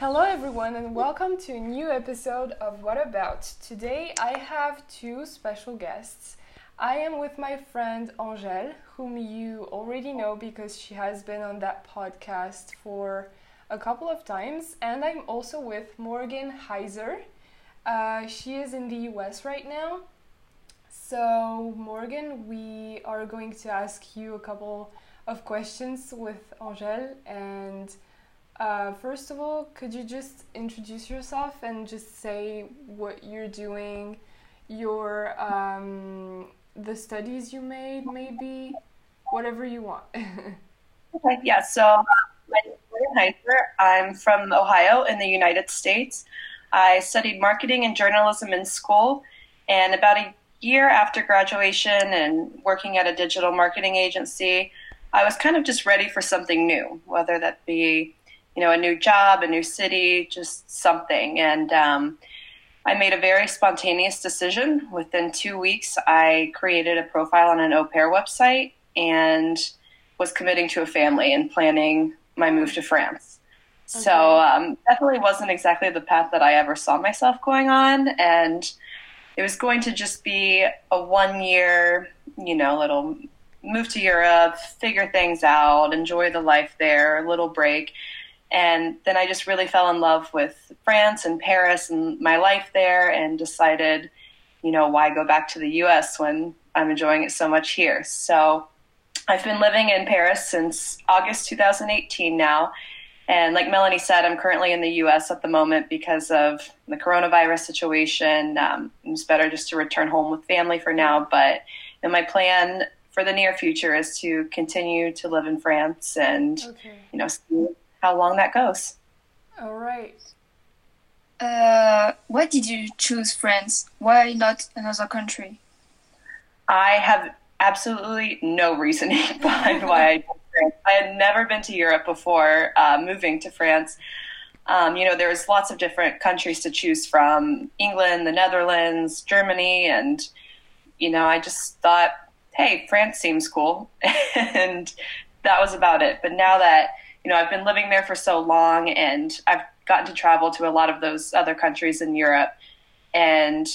Hello, everyone, and welcome to a new episode of What About. Today I have two special guests. I am with my friend Angèle, whom you already know because she has been on that podcast for a couple of times, and I'm also with Morgan Hizar. Uh, she is in the US right now. So, Morgan, we are going to ask you a couple of questions with Angèle and uh, first of all, could you just introduce yourself and just say what you're doing, your um, the studies you made, maybe whatever you want. okay, yeah. So uh, my name is Hizar. I'm from Ohio in the United States. I studied marketing and journalism in school, and about a year after graduation and working at a digital marketing agency, I was kind of just ready for something new, whether that be you know, a new job, a new city, just something. And um, I made a very spontaneous decision. Within two weeks, I created a profile on an au pair website and was committing to a family and planning my move to France. Okay. So um, definitely wasn't exactly the path that I ever saw myself going on, and it was going to just be a one year, you know, little move to Europe, figure things out, enjoy the life there, a little break. And then I just really fell in love with France and Paris and my life there and decided, you know, why go back to the US when I'm enjoying it so much here. So I've been living in Paris since August 2018 now. And like Melanie said, I'm currently in the US at the moment because of the coronavirus situation. Um, it's better just to return home with family for now. But my plan for the near future is to continue to live in France and, okay. you know, see how long that goes. All right. Uh, why did you choose France? Why not another country? I have absolutely no reasoning behind why I chose France. I had never been to Europe before uh, moving to France. Um, you know, there's lots of different countries to choose from England, the Netherlands, Germany, and, you know, I just thought, hey, France seems cool. and that was about it. But now that you know, I've been living there for so long and I've gotten to travel to a lot of those other countries in Europe. And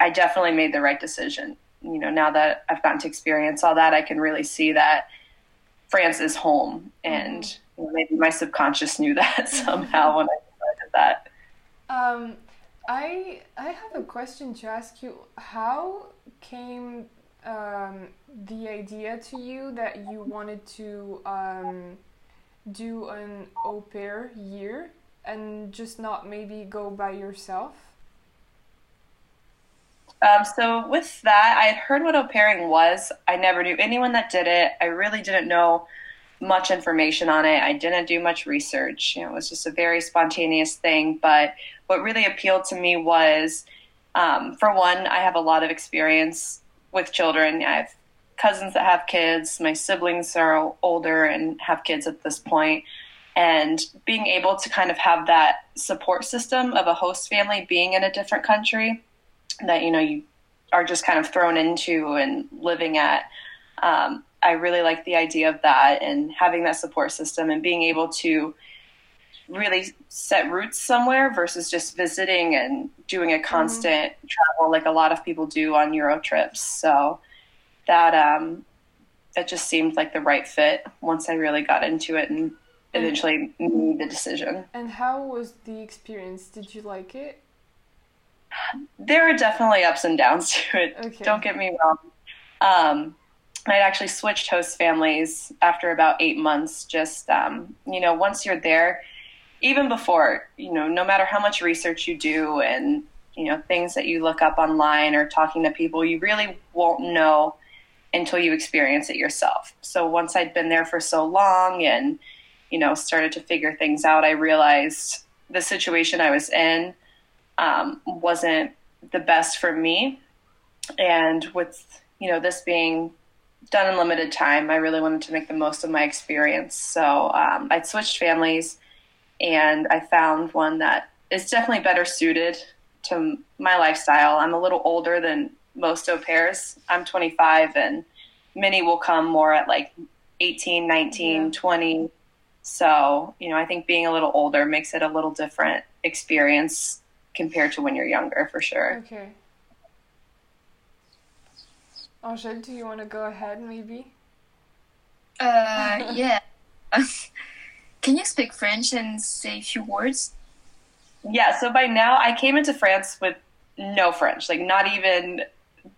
I definitely made the right decision. You know, now that I've gotten to experience all that, I can really see that France is home. And mm-hmm. you know, maybe my subconscious knew that somehow when I decided that. Um, I I have a question to ask you. How came um, the idea to you that you wanted to um, do an au pair year and just not maybe go by yourself? Um, so with that, I had heard what au pairing was. I never knew anyone that did it. I really didn't know much information on it. I didn't do much research. You know, it was just a very spontaneous thing. But what really appealed to me was, um, for one, I have a lot of experience with children. I have cousins that have kids. My siblings are older and have kids at this point. And being able to kind of have that support system of a host family being in a different country that, you know, you are just kind of thrown into and living at. Um, I really like the idea of that and having that support system and being able to really set roots somewhere versus just visiting and doing a constant mm-hmm. travel like a lot of people do on Euro trips. So that um, that just seemed like the right fit once I really got into it and eventually made the decision. And how was the experience? Did you like it? There are definitely ups and downs to it. Okay. Don't get me wrong. Um, I'd actually switched host families after about eight months. Just um, you know, once you're there, even before you know, no matter how much research you do and you know things that you look up online or talking to people, you really won't know until you experience it yourself. So once I'd been there for so long and, you know, started to figure things out, I realized the situation I was in um, wasn't the best for me. And with, you know, this being done in limited time, I really wanted to make the most of my experience. So um, I switched families and I found one that is definitely better suited to my lifestyle. I'm a little older than most au pairs. I'm 25 and many will come more at like 18, 19, yeah. 20. So, you know, I think being a little older makes it a little different experience compared to when you're younger, for sure. Okay. Angèle, do you want to go ahead maybe? Uh, yeah. Can you speak French and say a few words? Yeah, so by now I came into France with no French, like not even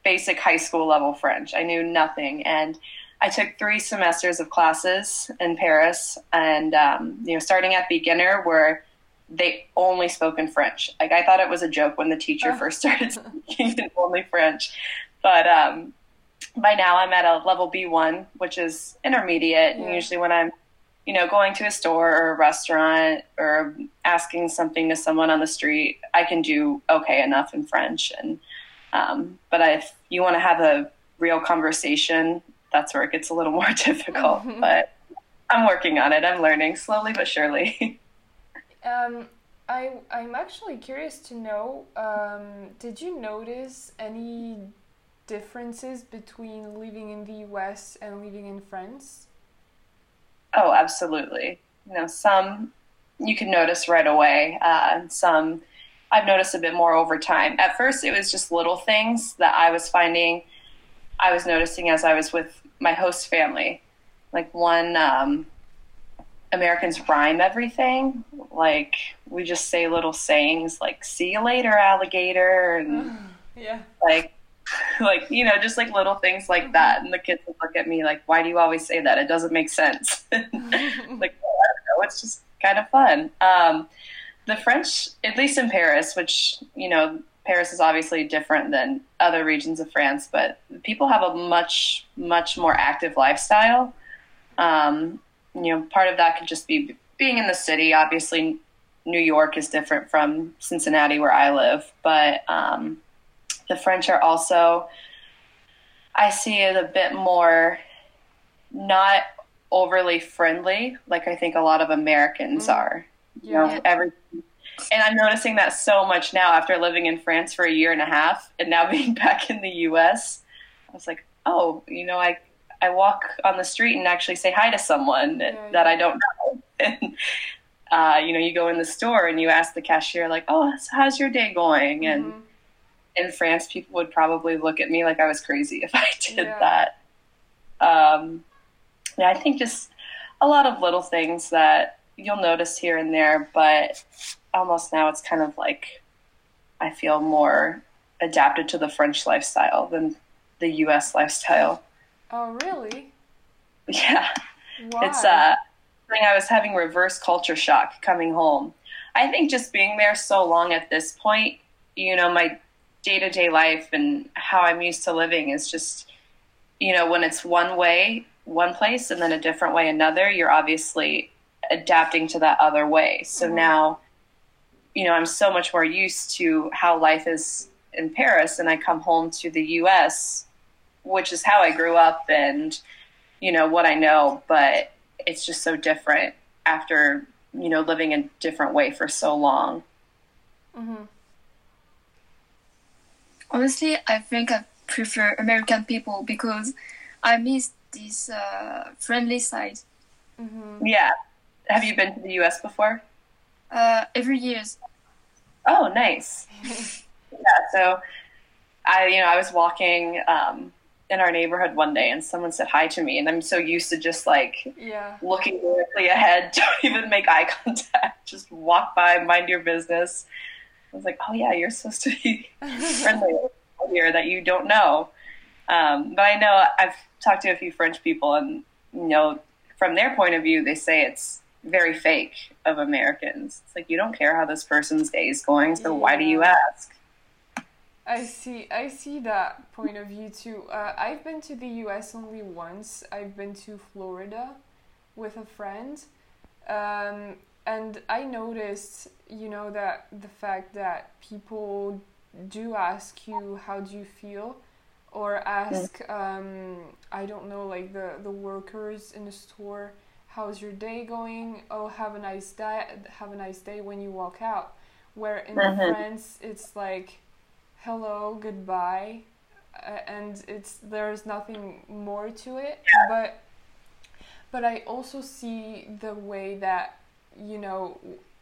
basic high school level French. I knew nothing. And I took three semesters of classes in Paris, and um, you know, starting at beginner, where they only spoke in French. Like I thought it was a joke when the teacher first started speaking in only French, but um, by now I'm at a level B1, which is intermediate. Yeah. And usually when I'm, you know, going to a store or a restaurant or asking something to someone on the street, I can do okay enough in French. And um, but if you want to have a real conversation, that's where it gets a little more difficult. Mm-hmm. But I'm working on it. I'm learning slowly but surely. um, I I'm actually curious to know. Um, did you notice any differences between living in the U.S. and living in France? Oh, absolutely. You know, some you can notice right away. Uh, some I've noticed a bit more over time. At first, it was just little things that I was finding, I was noticing as I was with my host family. Like one, um, Americans rhyme everything. Like we just say little sayings like "See you later, alligator," and yeah, like, like you know, just like little things like that. And the kids would look at me like, "Why do you always say that? It doesn't make sense." like, oh, I don't know. It's just kind of fun. Um, the French, at least in Paris, which, you know, Paris is obviously different than other regions of France, but people have a much, much more active lifestyle. Um, you know, part of that could just be being in the city. Obviously, New York is different from Cincinnati, where I live, but um, the French are also, I see it a bit more not overly friendly, like I think a lot of Americans mm. are. You yeah. know, every and I'm noticing that so much now after living in France for a year and a half and now being back in the US. I was like, oh, you know, I I walk on the street and actually say hi to someone yeah, that I don't know. And uh, you know, you go in the store and you ask the cashier like, "Oh, how's your day going?" And mm-hmm. in France, people would probably look at me like I was crazy if I did yeah. that. Um, yeah, I think just a lot of little things that you'll notice here and there, but almost now it's kind of like I feel more adapted to the French lifestyle than the U.S. lifestyle. Oh, really? Yeah. Why? It's uh, I was having reverse culture shock coming home. I think just being there so long at this point, you know, my day to day life and how I'm used to living is just, you know, when it's one way, one place, and then a different way, another, you're obviously adapting to that other way. So mm-hmm. now, you know, I'm so much more used to how life is in Paris, and I come home to the U.S., which is how I grew up and, you know, what I know, but it's just so different after, you know, living a different way for so long. Mm-hmm. Honestly, I think I prefer American people because I miss this uh, friendly side. Mm-hmm. Yeah, have you been to the U.S. before? Uh, every year. Oh, nice. yeah. So, I you know I was walking um, in our neighborhood one day, and someone said hi to me, and I'm so used to just like yeah. looking directly ahead, don't even make eye contact, just walk by, mind your business. I was like, oh yeah, you're supposed to be friendly here that you don't know. Um, but I know I've talked to a few French people, and you know, from their point of view, they say it's very fake of Americans. It's like you don't care how this person's day is going, so yeah. why do you ask? I see. I see that point of view too. Uh, I've been to the U.S. only once. I've been to Florida with a friend, um, and I noticed, you know, that the fact that people do ask you how do you feel, or ask, um, I don't know, like the the workers in the store how's your day going? Oh have a nice day have a nice day when you walk out. Where in mm-hmm. france it's like hello goodbye uh, and it's there's nothing more to it. But but I also see the way that you know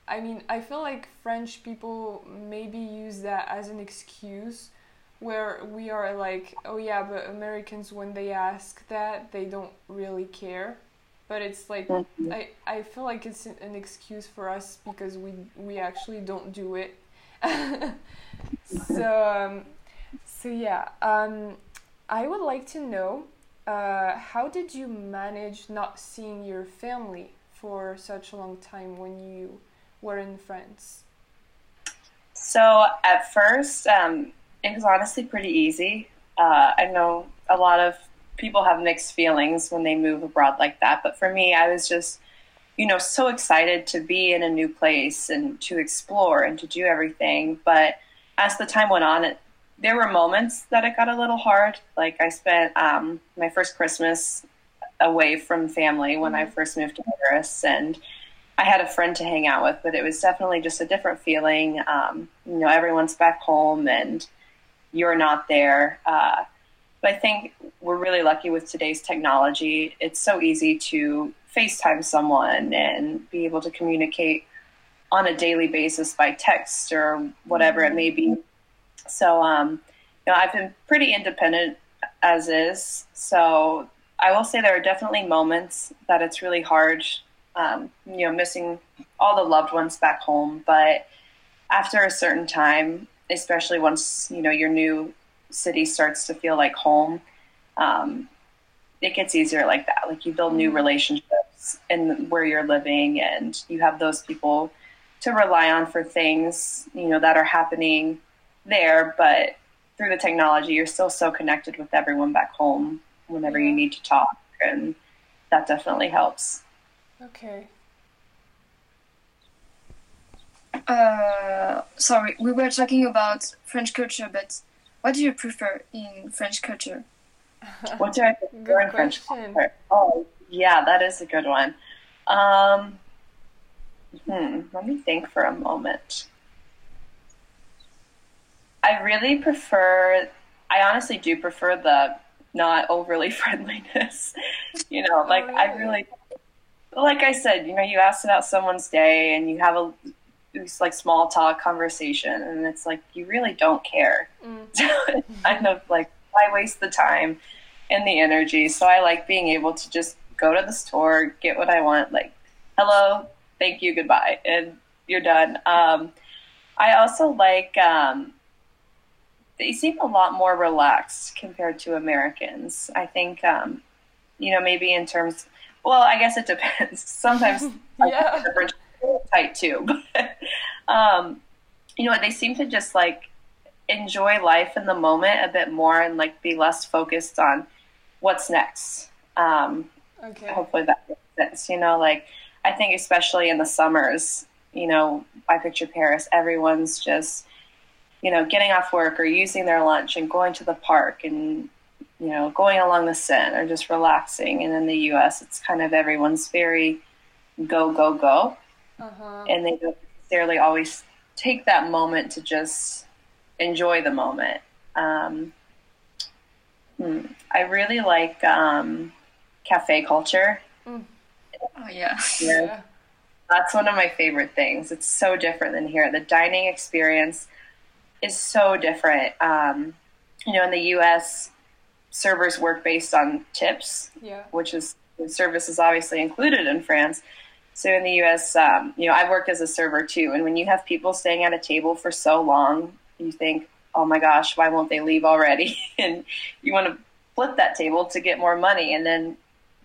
I mean I feel like French people maybe use that as an excuse where we are like oh yeah but Americans when they ask that they don't really care but it's like. I, I feel like it's an excuse for us because we we actually don't do it so um, so yeah um, I would like to know uh, how did you manage not seeing your family for such a long time when you were in France? So at first, um, it was honestly pretty easy. Uh, I know a lot of people have mixed feelings when they move abroad like that, but for me, I was just, you know, so excited to be in a new place and to explore and to do everything. But as the time went on, it, there were moments that it got a little hard. Like I spent um, my first Christmas away from family when I first moved to Paris, and I had a friend to hang out with, but it was definitely just a different feeling. Um, you know, everyone's back home and you're not there. Uh, but I think we're really lucky with today's technology. It's so easy to FaceTime someone and be able to communicate on a daily basis by text or whatever it may be. So, um, you know, I've been pretty independent as is. So I will say there are definitely moments that it's really hard, um, you know, missing all the loved ones back home. But after a certain time, especially once you know your new city starts to feel like home, um, it gets easier like that. Like you build new relationships in where you're living, and you have those people to rely on for things you know that are happening there. But through the technology, you're still so connected with everyone back home whenever you need to talk, and that definitely helps. Okay. Uh, sorry, we were talking about French culture, but what do you prefer in French culture? What do I prefer in French question. culture? Oh, yeah, that is a good one. Um, hmm, let me think for a moment. I really prefer, I honestly do prefer the not overly friendliness. you know, like I really, like I said, you know, you ask about someone's day and you have a it's like small talk conversation, and it's like you really don't care. Mm. So it's kind of like why waste the time and the energy? So I like being able to just go to the store, get what I want, like hello, thank you, goodbye, and you're done. Um, I also like um, they seem a lot more relaxed compared to Americans. I think um, you know maybe in terms. Well, I guess it depends. Sometimes Yeah. The French are tight too, but um, you know what? They seem to just like enjoy life in the moment a bit more and like be less focused on what's next. Um, Okay. hopefully that makes sense. You know, like I think especially in the summers, you know, I picture Paris, everyone's just, you know, getting off work or using their lunch and going to the park and, you know, going along the Seine or just relaxing. And in the US, it's kind of everyone's very go, go, go. Uh-huh. And they don't necessarily always take that moment to just enjoy the moment. Um, hmm, I really like um, cafe culture. Oh yeah. Yeah. That's one of my favorite things. It's so different than here. The dining experience is so different. Um, you know, in the U.S., servers work based on tips, Yeah. which is service is obviously included in France. So in the U.S., um, you know, I've worked as a server too, and when you have people staying at a table for so long, you think, "Oh my gosh, why won't they leave already?" and you want to flip that table to get more money. And then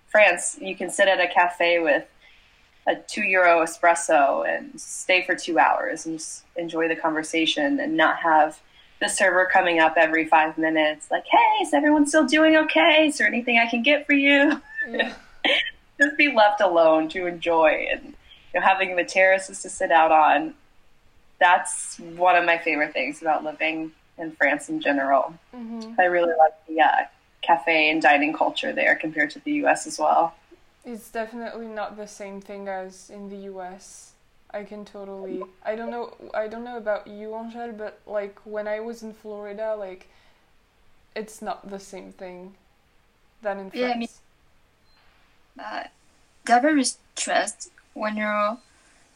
France, you can sit at a cafe with a two euro espresso and stay for two hours and just enjoy the conversation and not have the server coming up every five minutes like, hey, is everyone still doing okay? Is there anything I can get for you? Yeah. just be left alone to enjoy and you know, having the terraces to sit out on. That's one of my favorite things about living in France in general. hmm I really like the uh, cafe and dining culture there compared to the US as well. It's definitely not the same thing as in the US. I can totally. I don't know. I don't know about you, Angèle, but like when I was in Florida, like it's not the same thing than in France. Yeah, me- Uh, they're very stressed when you're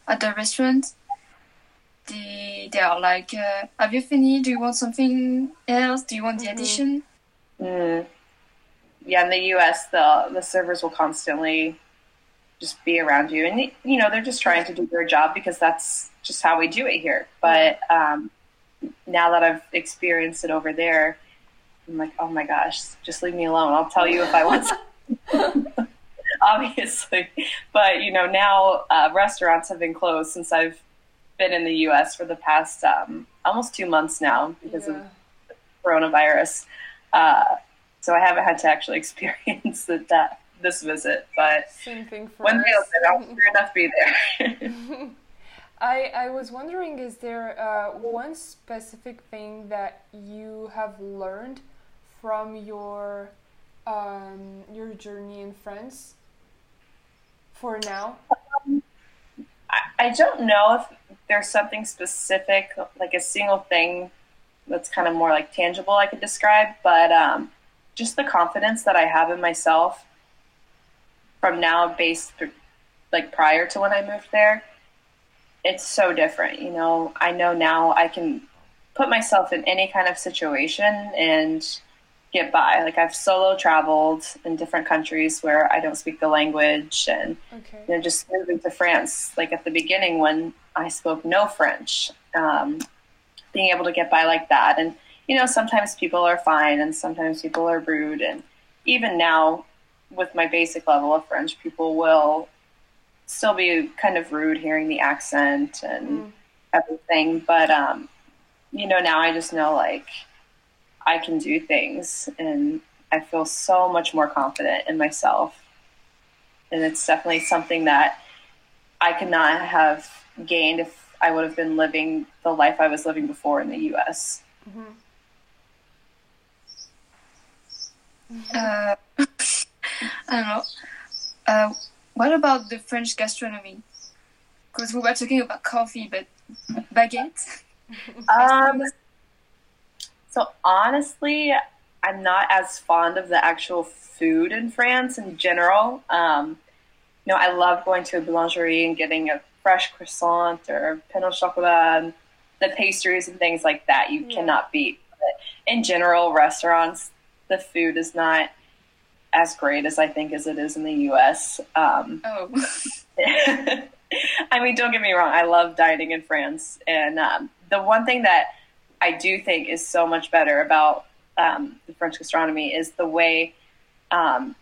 at the restaurant. They they are like, uh, "Have you finished? Do you want something else? Do you want the Mhm. addition?" Mm. Yeah, in the U.S., the the servers will constantly just be around you, and you know they're just trying to do their job because that's just how we do it here. But um, now that I've experienced it over there, I'm like, oh my gosh, just leave me alone. I'll tell you if I want. Obviously, but you know now uh, restaurants have been closed since I've been in the U.S. for the past um, almost two months now because of Yeah. coronavirus. Uh, so I haven't had to actually experience that, that this visit, but Same thing for they open, I'll sure enough be there. I, I was wondering, is there uh, one specific thing that you have learned from your um, your journey in France for now? I, I don't know if there's something specific, like a single thing that's kind of more like tangible I could describe, but um, just the confidence that I have in myself from now based like prior to when I moved there, it's so different. You know, I know now I can put myself in any kind of situation and get by. Like I've solo traveled in different countries where I don't speak the language and Okay. you know, just moving to France, like at the beginning when I spoke no French, um, being able to get by like that. And, you know, sometimes people are fine and sometimes people are rude. And even now, with my basic level of French, people will still be kind of rude hearing the accent and Mm. everything. But, um, you know, now I just know like I can do things and I feel so much more confident in myself and it's definitely something that I could not have gained if I would have been living the life I was living before in the U.S. Uh, I don't know. Uh, what about the French gastronomy? Because we were talking about coffee, but baguette. Um, so honestly, I'm not as fond of the actual food in France in general. Um, you know, I love going to a boulangerie and getting a fresh croissant or pain au chocolat, and the pastries and things like that. You Yeah. cannot beat. But in general, restaurants, the food is not as great as I think as it is in the U.S. Um, Oh, I mean, don't get me wrong. I love dining in France, and um, the one thing that I do think is so much better about um, the French gastronomy is the way um,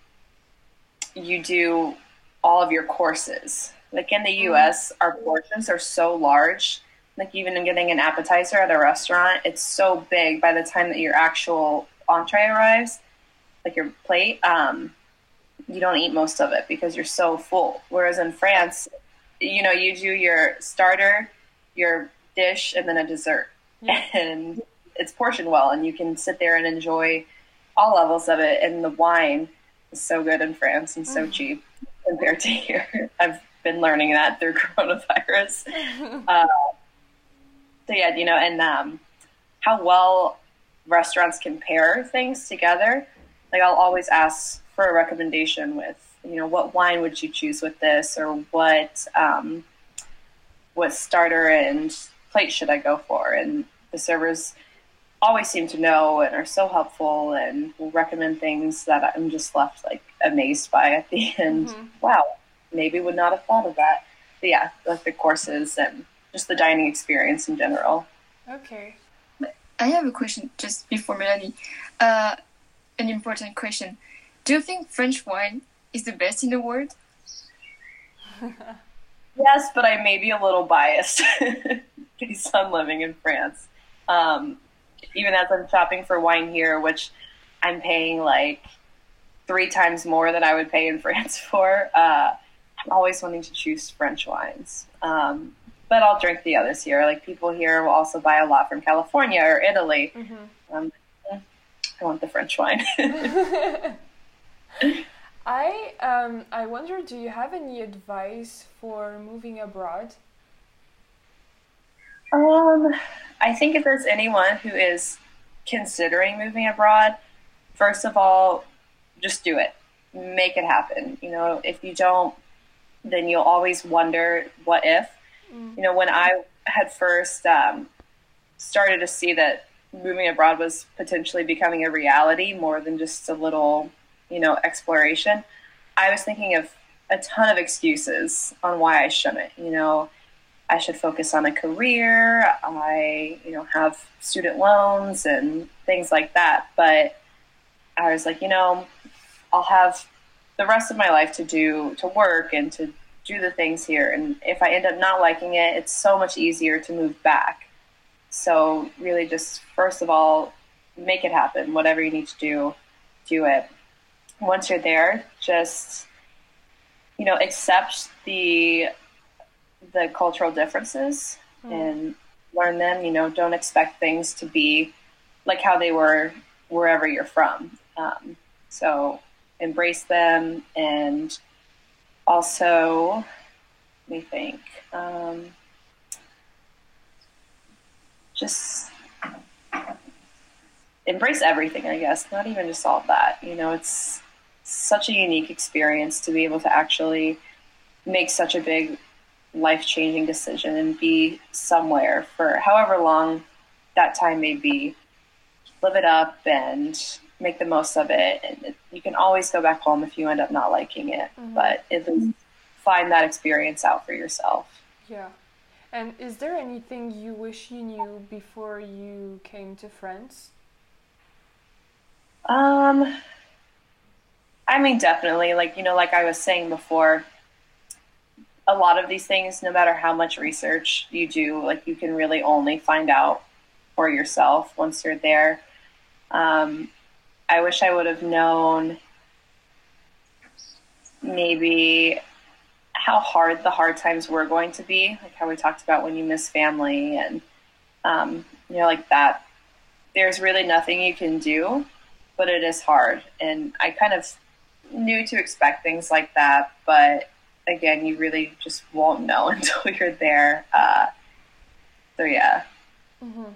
you do all of your courses. Like in the U.S., our portions are so large. Like even in getting an appetizer at a restaurant, it's so big by the time that your actual entree arrives, like your plate. Um, you don't eat most of it because you're so full. Whereas in France, you know, you do your starter, your dish, and then a dessert. And it's portioned well, and you can sit there and enjoy all levels of it. And the wine is so good in France and so cheap compared to here. I've been learning that through coronavirus. Uh, so yeah, you know, and um, how well restaurants can pair things together. Like I'll always ask for a recommendation with, you know, what wine would you choose with this, or what um, what starter and plate should I go for? And the servers always seem to know and are so helpful and will recommend things that I'm just left like amazed by at the end. Mhm. Wow, maybe would not have thought of that. But yeah, like the courses and just the dining experience in general. Okay. I have a question just before Melanie. Uh, an important question. Do you think French wine is the best in the world? Yes, but I may be a little biased based on living in France. Um, even as I'm shopping for wine here, which I'm paying like three times more than I would pay in France for, uh, I'm always wanting to choose French wines. Um, but I'll drink the others here. Like people here will also buy a lot from California or Italy. Mhm. Um, I want the French wine. I um I wonder, do you have any advice for moving abroad? Um, I think if there's anyone who is considering moving abroad, first of all, just do it. Make it happen. You know, if you don't then you'll always wonder what if. Mm. You know, when I had first um, started to see that moving abroad was potentially becoming a reality more than just a little, you know, exploration, I was thinking of a ton of excuses on why I shouldn't. You know, I should focus on a career. I, you know, have student loans and things like that. But I was like, you know, I'll have the rest of my life to do to work and to do the things here. And if I end up not liking it, it's so much easier to move back. So really, just first of all, make it happen. Whatever you need to do, do it. Once you're there, just you know, accept the the cultural differences Mm. and learn them. You know, don't expect things to be like how they were wherever you're from. Um, so embrace them and also, let me think. Um, just embrace everything, I guess. Not even just all that. You know, it's such a unique experience to be able to actually make such a big life changing decision and be somewhere for however long that time may be. Live it up and make the most of it. And it, you can always go back home if you end up not liking it, Mhm. but at least find that experience out for yourself. Yeah. And is there anything you wish you knew before you came to France? Um, I mean, definitely. Like, you know, like I was saying before, a lot of these things, no matter how much research you do, like, you can really only find out for yourself once you're there. Um, I wish I would have known maybe how hard the hard times were going to be, like how we talked about when you miss family and, um, you know, like that. There's really nothing you can do but it is hard. And I kind of knew to expect things like that, but again, you really just won't know until you're there. Uh, so yeah. Mm-hmm.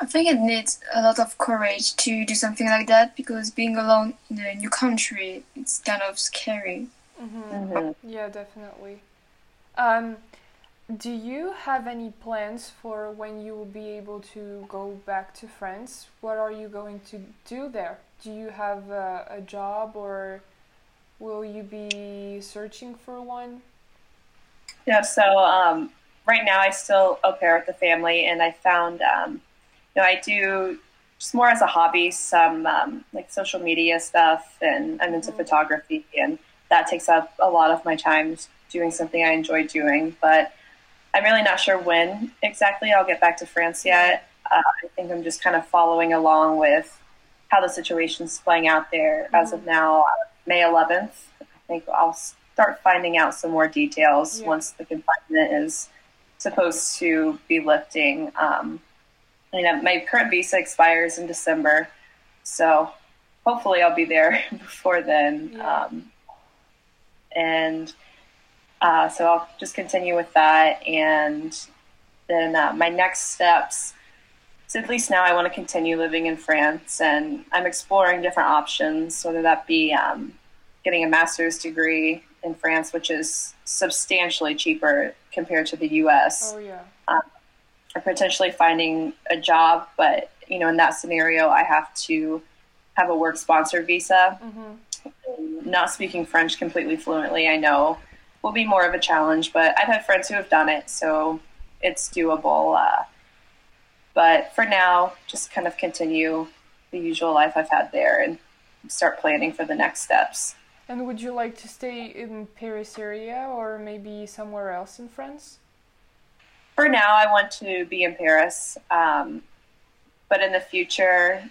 I think it needs a lot of courage to do something like that because being alone in a new country, it's kind of scary. Mm-hmm. hmm Yeah, definitely. Um, do you have any plans for when you will be able to go back to France? What are you going to do there? Do you have a, a job or will you be searching for one? Yeah, so um, right now I still au pair with the family, and I found, um, you know, I do just more as a hobby some um, like social media stuff, and I'm into Mhm. photography, and that takes up a lot of my time doing something I enjoy doing. But I'm really not sure when exactly I'll get back to France yet. Uh, I think I'm just kind of following along with how the situation's playing out there as of now, uh, May 11th. I think I'll start finding out some more details Yeah. once the confinement is supposed to be lifting. Um, you know, my current visa expires in December, so hopefully I'll be there before then. Yeah. Um, and uh, so I'll just continue with that, and then uh, my next steps. So at least now I want to continue living in France, and I'm exploring different options, whether that be um, getting a master's degree in France, which is substantially cheaper compared to the U.S Oh yeah. or potentially finding a job. But you know, in that scenario, I have to have a work sponsored visa. Mm-hmm. Not speaking French completely fluently, I know will be more of a challenge. But I've had friends who have done it, so it's doable. Uh, but for now, just kind of continue the usual life I've had there and start planning for the next steps. And would you like to stay in Paris area or maybe somewhere else in France? for now, I want to be in Paris. Um, but in the future,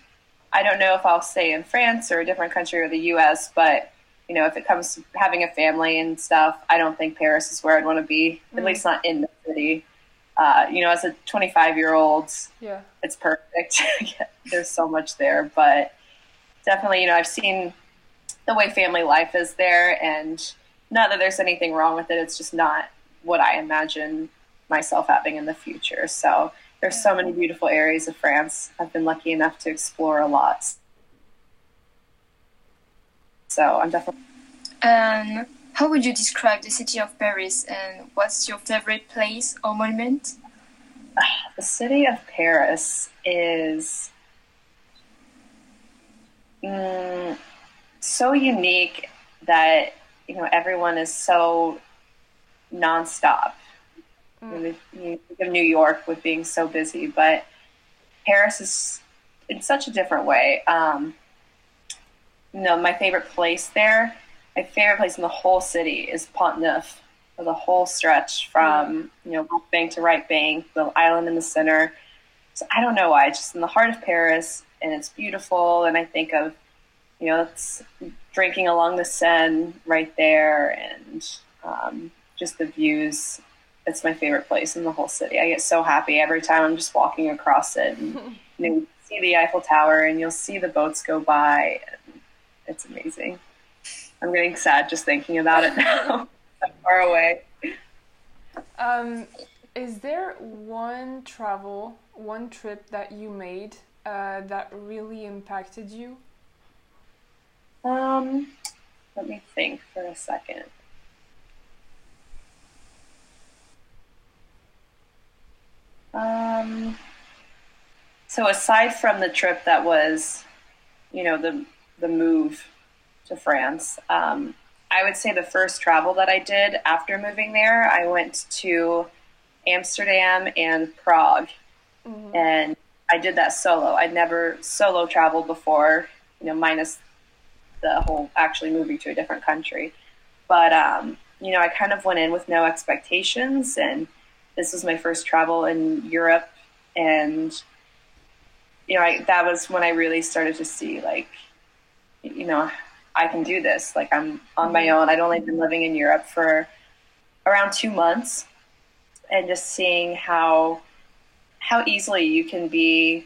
I don't know if I'll stay in France or a different country or the U.S. But you know, if it comes to having a family and stuff, I don't think Paris is where I'd want to be. At Mm. least not in the city. Uh, you know, as a 25 year old, Yeah. it's perfect. There's so much there, but definitely, you know, I've seen the way family life is there, and not that there's anything wrong with it. It's just not what I imagine myself having in the future. So there's so many beautiful areas of France. I've been lucky enough to explore a lot. So I'm definitely And how would you describe the city of Paris and what's your favorite place or monument? The city of Paris is mm, so unique that you know everyone is so nonstop. Mm. You think of New York with being so busy, but Paris is in such a different way. Um, you know, my favorite place there, my favorite place in the whole city is Pont Neuf, the whole stretch from you know left bank to right bank, the island in the center. So I don't know why, it's just in the heart of Paris, and it's beautiful. And I think of you know, it's drinking along the Seine right there, and um, just the views. It's my favorite place in the whole city. I get so happy every time I'm just walking across it, and you know, see the Eiffel Tower, and you'll see the boats go by. it's amazing. I'm getting sad just thinking about it now. far away. Um, is there one travel, one trip that you made uh, that really impacted you? Um, let me think for a second. Um, so aside from the trip that was, you know, the the move to France, um, I would say the first travel that I did after moving there, I went to Amsterdam and Prague, mm-hmm. and I did that solo. I'd never solo traveled before, you know, minus the whole actually moving to a different country. But, um, you know, I kind of went in with no expectations. And this was my first travel in Europe. And, you know, I, that was when I really started to see, like, you know, I can do this. Like, I'm on my own. I'd only been living in Europe for around two months. And just seeing how how easily you can be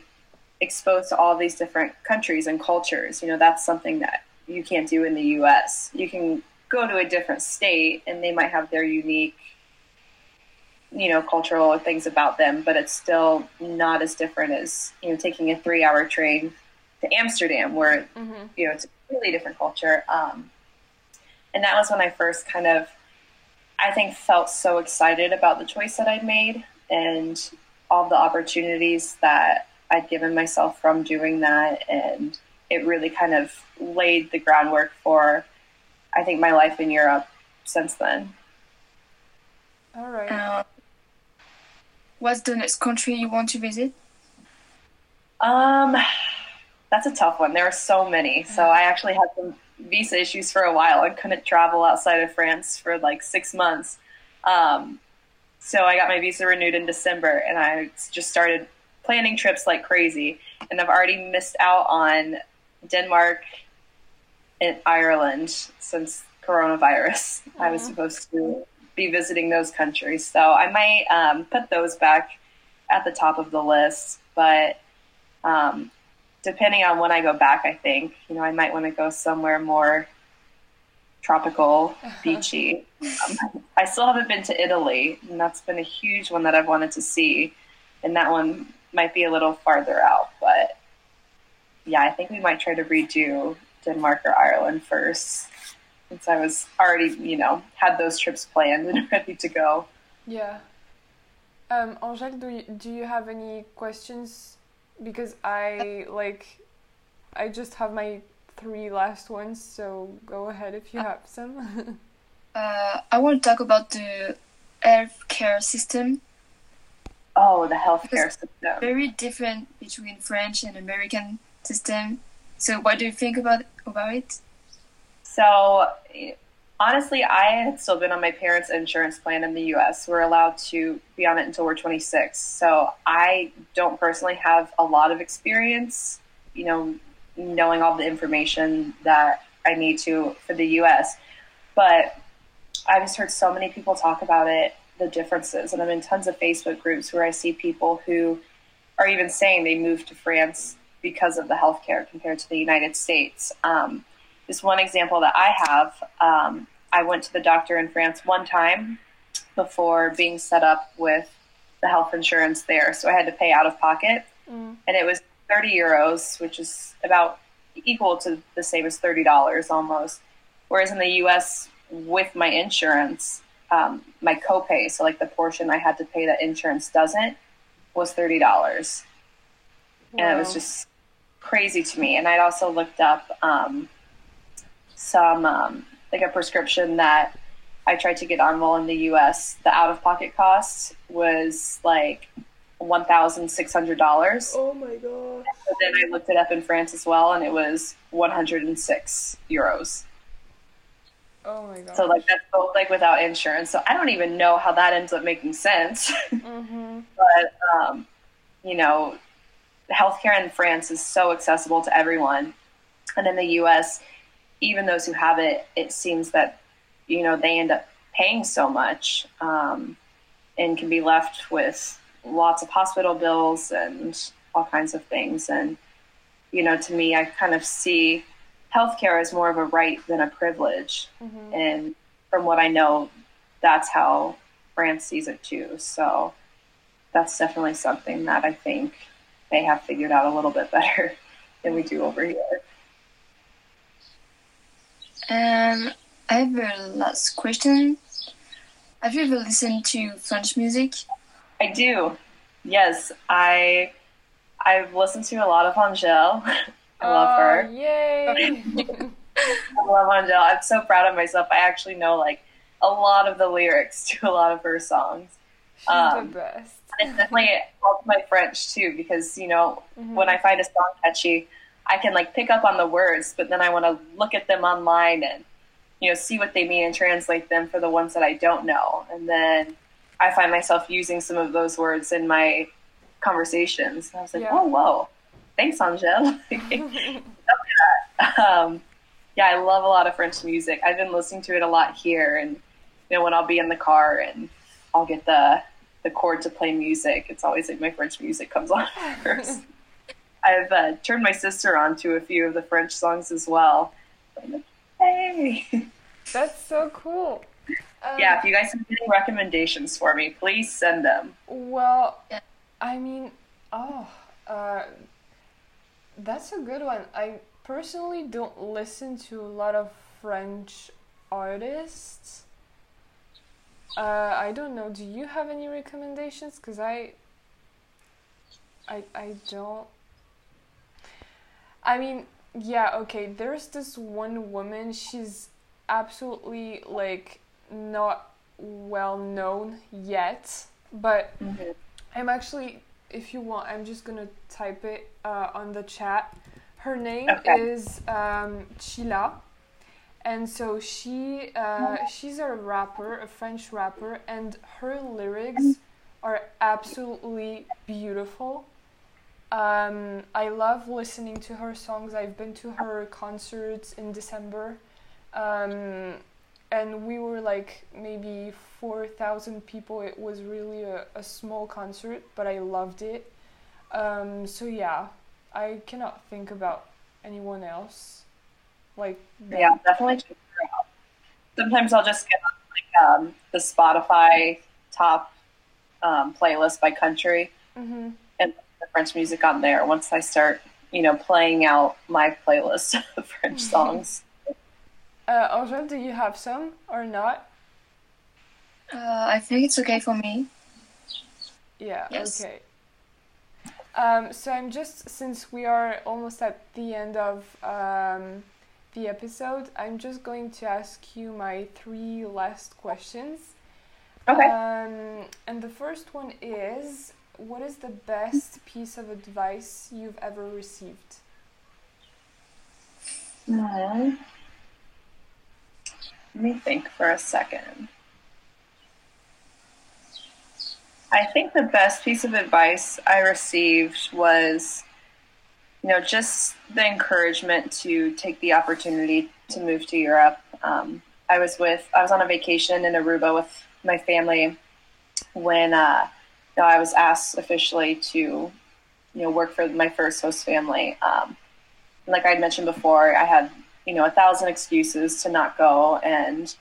exposed to all these different countries and cultures. You know, that's something that you can't do in the US. You can go to a different state and they might have their unique you know cultural things about them but it's still not as different as you know taking a three hour train to amsterdam where mm-hmm. you know it's a really different culture um, and that was when i first kind of i think felt so excited about the choice that i'd made and all the opportunities that i'd given myself from doing that and it really kind of laid the groundwork for, I think, my life in Europe since then. All right. Uh, what's the next country you want to visit? Um, that's a tough one. There are so many. So I actually had some visa issues for a while. I couldn't travel outside of France for like six months. Um, so I got my visa renewed in December, and I just started planning trips like crazy. And I've already missed out on Denmark and Ireland since coronavirus. Mm-hmm. I was supposed to be visiting those countries, so I might um, put those back at the top of the list. But um, depending on when I go back, I think you know I might want to go somewhere more tropical, beachy. Um, I still haven't been to Italy, and that's been a huge one that I've wanted to see, and that one might be a little farther out, but yeah, I think we might try to redo Denmark or Ireland first, since I was already, you know, had those trips planned and ready to go. Yeah. Um, Angèle, do you, do you have any questions? Because I like, I just have my three last ones, so go ahead if you have some. uh, I want to talk about the healthcare system. Oh, the healthcare system. Very different between French and American system. So, what do you think about about it? So, honestly, I had still been on my parents' insurance plan in the U.S. We're allowed to be on it until we're 26. So, I don't personally have a lot of experience, you know, knowing all the information that I need to for the U.S. But I've just heard so many people talk about it, the differences, and I'm in tons of Facebook groups where I see people who are even saying they moved to France because of the healthcare compared to the United States. Um, just one example that I have, um, I went to the doctor in France one time before being set up with the health insurance there, so I had to pay out of pocket, mm. and it was 30 euros, which is about equal to the same as $30 almost. Whereas in the U.S., with my insurance, um, my copay, so like the portion I had to pay that insurance doesn't, was thirty dollars, and it was just crazy to me. And I'd also looked up um, some um, like a prescription that I tried to get on while in the U.S. The out-of-pocket cost was like one thousand six hundred dollars. Oh my god. But then I looked it up in France as well, and it was 106 euros. Oh my god. So like that's both like without insurance. So I don't even know how that ends up making sense. mm-hmm. but um, you know, healthcare in France is so accessible to everyone, and in the U.S., even those who have it, it seems that you know they end up paying so much um, and can be left with lots of hospital bills and all kinds of things. And you know, to me, I kind of see healthcare as more of a right than a privilege. Mm-hmm. And from what I know, that's how France sees it too. So that's definitely something that I think they have figured out a little bit better than we do over here. Um, I have a last question. Have you ever listened to French music? I do. Yes, I I've listened to a lot of Angèle. I love her. Oh, Yay! I love Angèle. I'm so proud of myself. I actually know like a lot of the lyrics to a lot of her songs. She's Um, the best. And it's definitely helped my French too because you know Mhm. when I find a song catchy, I can like pick up on the words, but then I want to look at them online and you know see what they mean and translate them for the ones that I don't know, and then I find myself using some of those words in my conversations. And I was like, Yeah. oh whoa, thanks Angèle. um, yeah, I love a lot of French music. I've been listening to it a lot here, and you know when I'll be in the car and I'll get the the cord to play music, it's always like my French music comes on first. I've uh, turned my sister on to a few of the French songs as well. I'm like, hey, That's so cool. Um, yeah. If you guys have any recommendations for me, please send them. Well, I mean, oh, uh, that's a good one. I personally don't listen to a lot of French artists. Uh, I don't know. Do you have any recommendations? Cause I, I, I don't. I mean, yeah, okay. There's this one woman. She's absolutely like not well known yet, but I'm actually, if you want, I'm just gonna type it uh, on the chat. Her name Okay. is um, Chilla, and so she uh, she's a rapper, a French rapper, and her lyrics are absolutely beautiful. Um, I love listening to her songs. I've been to her concerts in December, um, and we were like maybe 4,000 people. It was really a, a small concert, but I loved it. Um, so yeah, I cannot think about anyone else like that. Yeah, definitely check her out. Sometimes I'll just get on like um, the Spotify top um, playlist by country hmm the French music on there. Once I start, you know, playing out my playlist of French songs. Uh, Angèle, do you have some or not? Uh, I think it's okay for me. Yeah, Yes. okay. Um, so I'm just, since we are almost at the end of um, the episode, I'm just going to ask you my three last questions. Okay. Um, and the first one is what is the best piece of advice you've ever received? Mhm. Let me think for a second. I think the best piece of advice I received was, you know, just the encouragement to take the opportunity to move to Europe. Um, I was with, I was on a vacation in Aruba with my family when, uh, know, I was asked officially to, you know, work for my first host family. Um, like I'd mentioned before, I had you know a thousand excuses to not go, and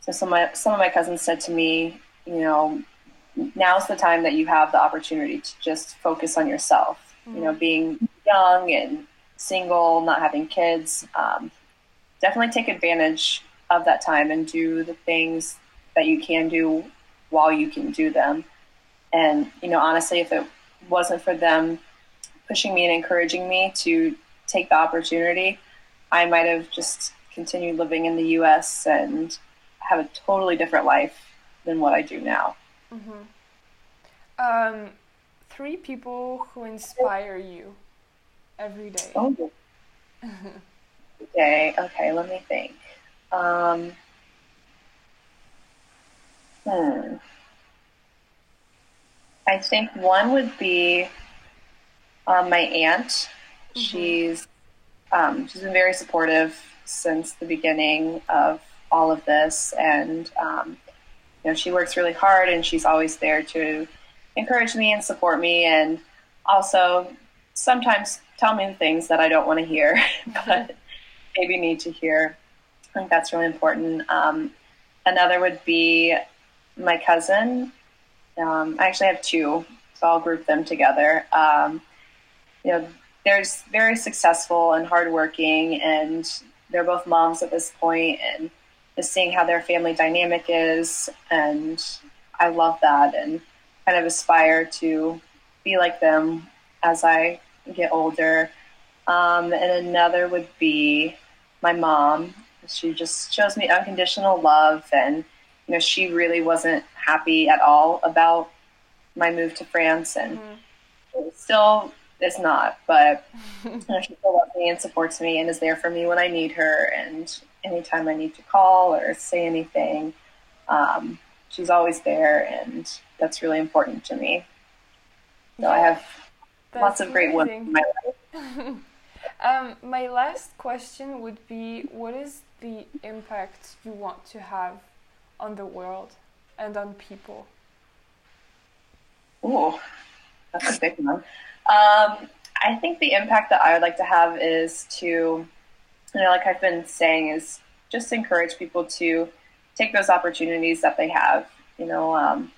so some of my, some of my cousins said to me, you know, now's the time that you have the opportunity to just focus on yourself. You know, being young and single, not having kids. Um, definitely take advantage of that time and do the things that you can do while you can do them. And, you know, honestly, if it wasn't for them pushing me and encouraging me to take the opportunity, I might have just continued living in the US and have a totally different life than what I do now. Mm-hmm. Um, three people who inspire you every day. Oh. okay, okay, let me think. Um, hmm. I think one would be um, my aunt. Mm-hmm. She's um, she's been very supportive since the beginning of all of this, and um, you know she works really hard, and she's always there to encourage me and support me, and also sometimes tell me things that I don't want to hear, but maybe need to hear. I think that's really important. Um, another would be my cousin. Um, I actually have two, so I'll group them together. Um, you know, there's very successful and hardworking, and they're both moms at this point, and just seeing how their family dynamic is, and I love that, and kind of aspire to be like them as I get older. Um, and another would be my mom. She just shows me unconditional love, and you know, she really wasn't happy at all about my move to France, and mm-hmm. still is not. But you know, she still loves me and supports me, and is there for me when I need her, and anytime I need to call or say anything, um, she's always there, and that's really important to me. So I have lots of great ones in my life. um, my last question would be what is the impact you want to have on the world and on people? Oh, that's a big one. Um, I think the impact that I would like to have is to, you know, like I've been saying, is just encourage people to take those opportunities that they have. You know, um,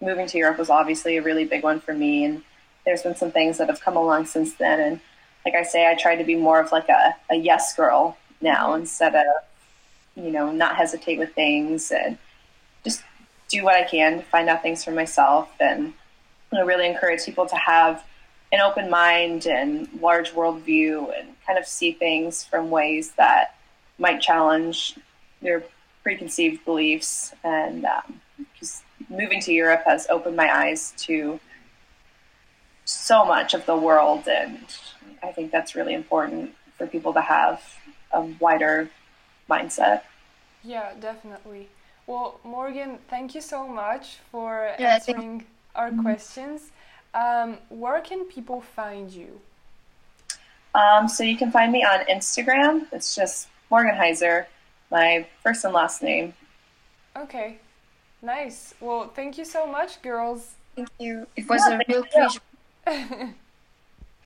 moving to Europe was obviously a really big one for me, and there's been some things that have come along since then. And like I say, I try to be more of like a, a yes girl now instead of, you know, not hesitate with things and just do what I can to find out things for myself and know, really encourage people to have an open mind and large worldview and kind of see things from ways that might challenge their preconceived beliefs. And um, just moving to Europe has opened my eyes to so much of the world, and I think that's really important for people to have a wider mindset. Yeah, definitely. Well, Morgan, thank you so much for yeah, answering our mm-hmm. questions. Um, where can people find you? Um, so you can find me on Instagram. It's just Morgan Hizar, my first and last name. Okay, nice. Well, thank you so much, girls. Thank you. It was yeah, a real pleasure.